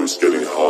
always getting hot.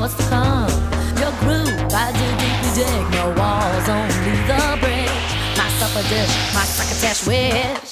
what's to come. Your groove, I do deeply dig. No walls, only the bridge. My supper dish, my succotash wish.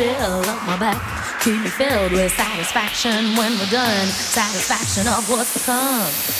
Fill on my back keep me filled with satisfaction when we're done. Satisfaction of what's to come.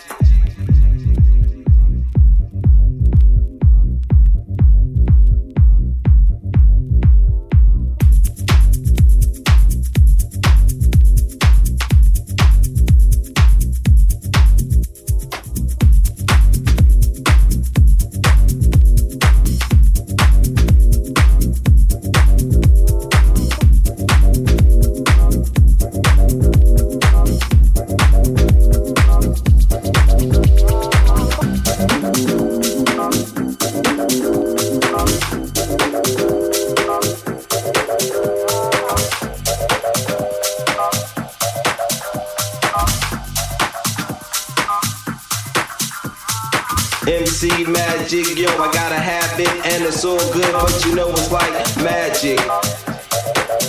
see magic. Yo, I got a habit and it's all good, but you know it's like magic.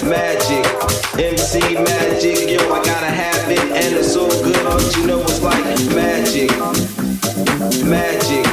Magic, MC magic, yo, I got a habit and it's all good, but you know it's like magic, magic.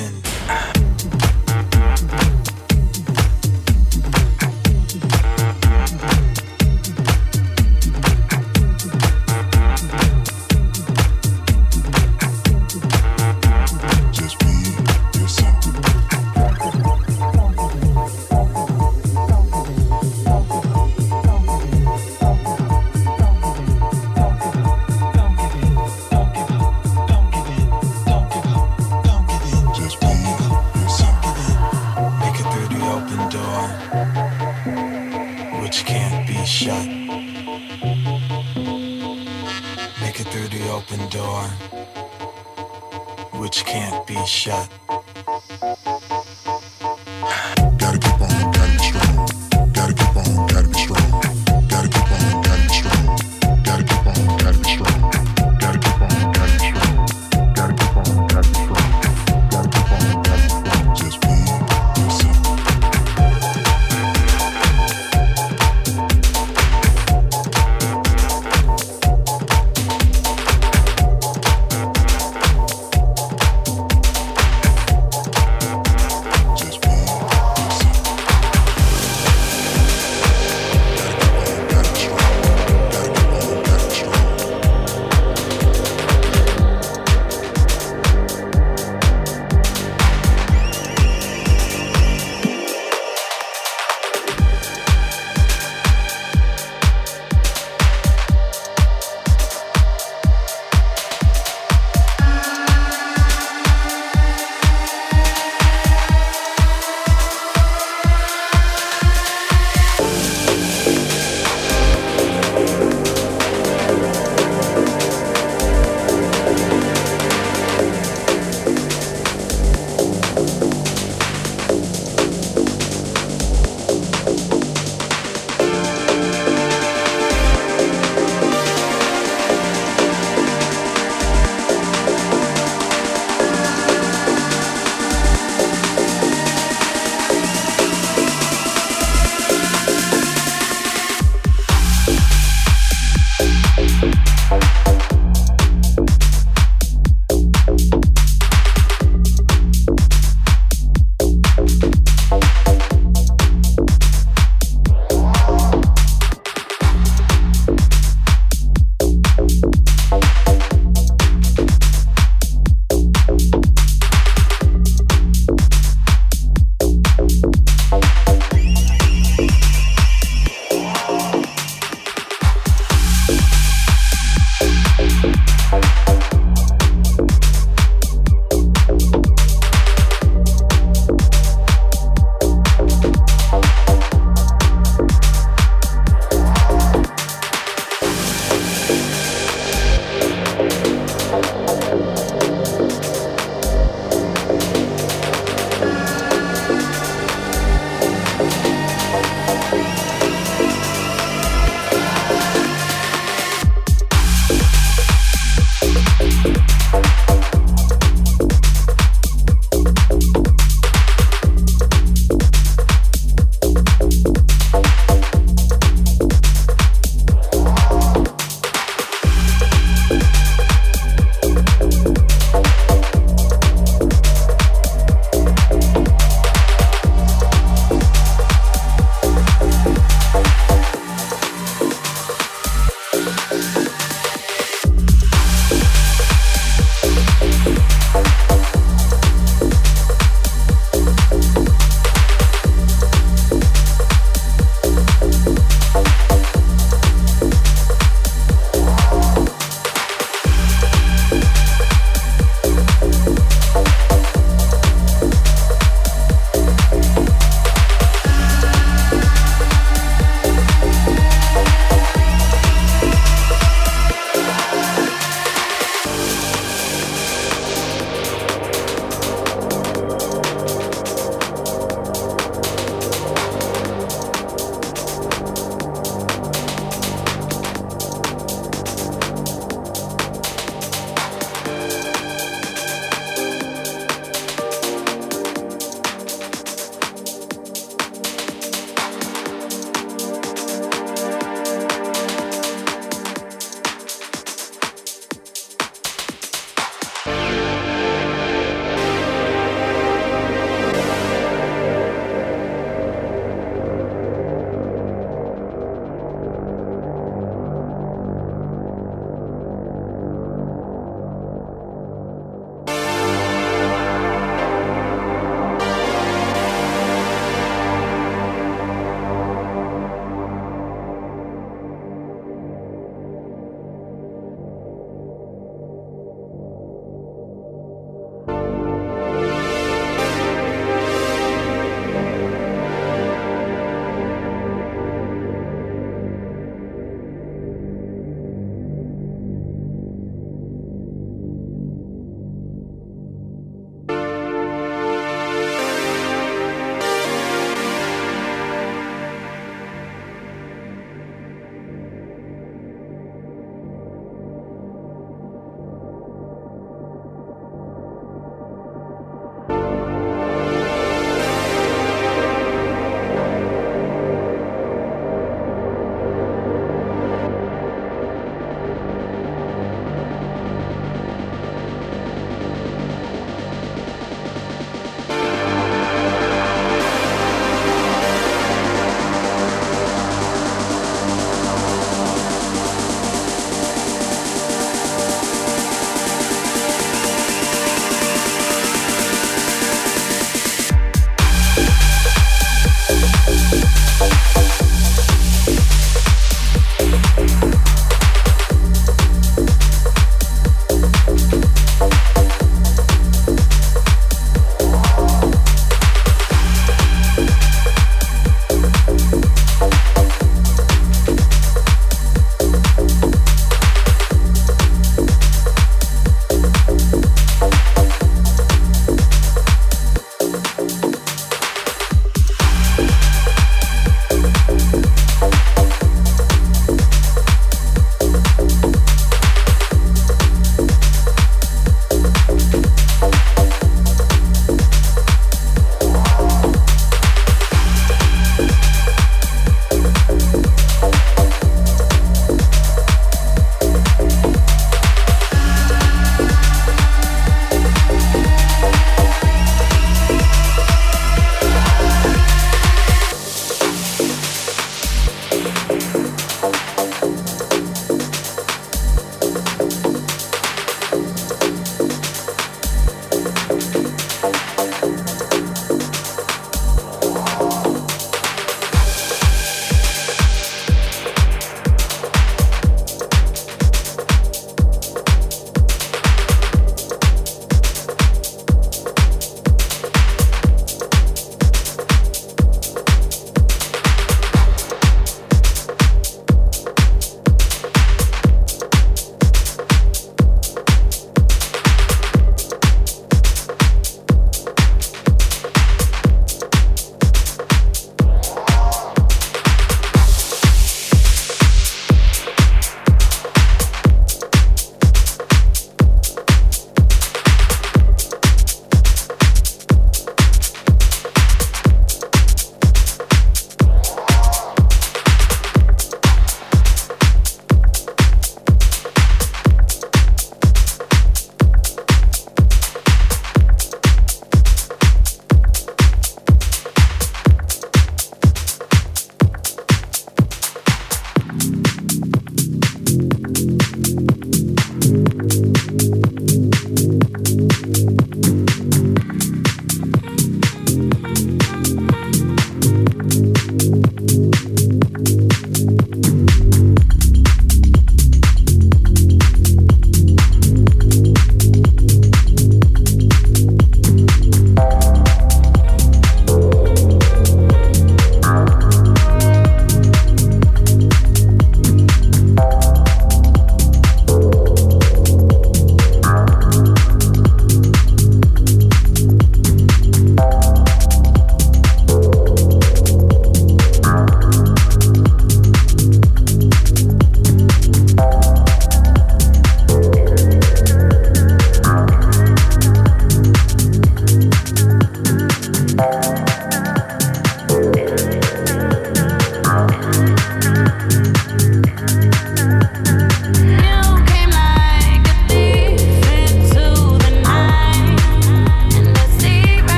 end.